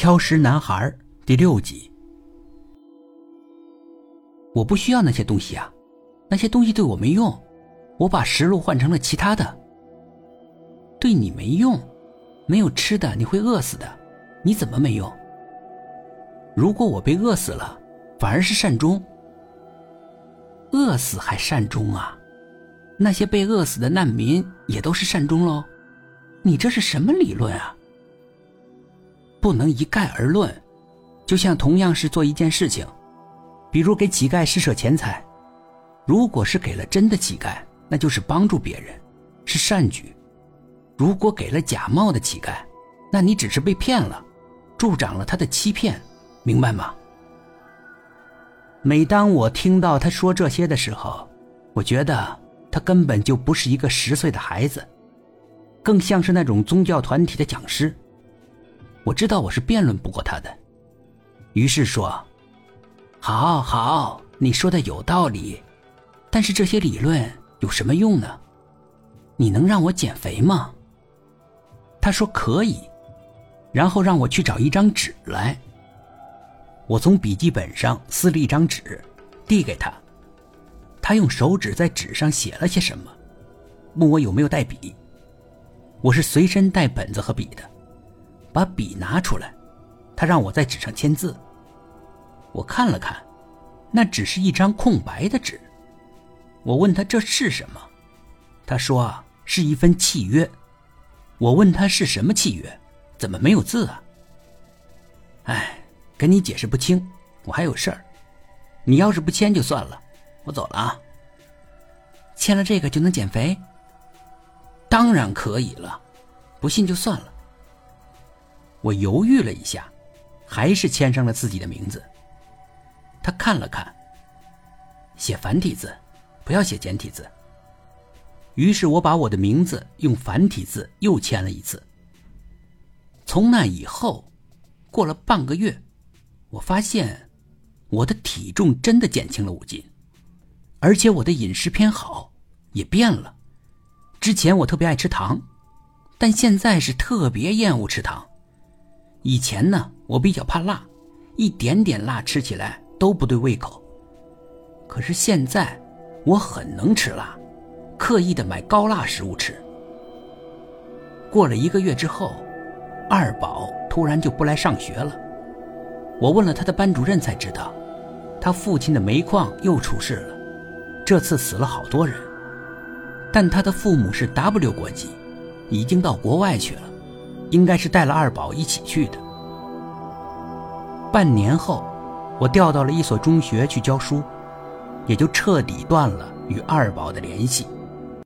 挑食男孩第六集。我不需要那些东西啊，那些东西对我没用。我把食物换成了其他的。对你没用，没有吃的你会饿死的。你怎么没用？如果我被饿死了，反而是善终。饿死还善终啊？那些被饿死的难民也都是善终喽？你这是什么理论啊？不能一概而论，就像同样是做一件事情，比如给乞丐施舍钱财，如果是给了真的乞丐，那就是帮助别人，是善举；如果给了假冒的乞丐，那你只是被骗了，助长了他的欺骗，明白吗？每当我听到他说这些的时候，我觉得他根本就不是一个十岁的孩子，更像是那种宗教团体的讲师。我知道我是辩论不过他的，于是说：“好好，你说的有道理，但是这些理论有什么用呢？你能让我减肥吗？”他说可以，然后让我去找一张纸来。我从笔记本上撕了一张纸，递给他，他用手指在纸上写了些什么，问我有没有带笔。我是随身带本子和笔的。把笔拿出来，他让我在纸上签字。我看了看，那只是一张空白的纸。我问他这是什么，他说啊是一份契约。我问他是什么契约，怎么没有字啊？哎，跟你解释不清，我还有事儿。你要是不签就算了，我走了啊。签了这个就能减肥？当然可以了，不信就算了。我犹豫了一下，还是签上了自己的名字。他看了看，写繁体字，不要写简体字。于是我把我的名字用繁体字又签了一次。从那以后，过了半个月，我发现我的体重真的减轻了五斤，而且我的饮食偏好也变了。之前我特别爱吃糖，但现在是特别厌恶吃糖。以前呢，我比较怕辣，一点点辣吃起来都不对胃口。可是现在，我很能吃辣，刻意的买高辣食物吃。过了一个月之后，二宝突然就不来上学了。我问了他的班主任才知道，他父亲的煤矿又出事了，这次死了好多人。但他的父母是 W 国籍，已经到国外去了。应该是带了二宝一起去的。半年后，我调到了一所中学去教书，也就彻底断了与二宝的联系。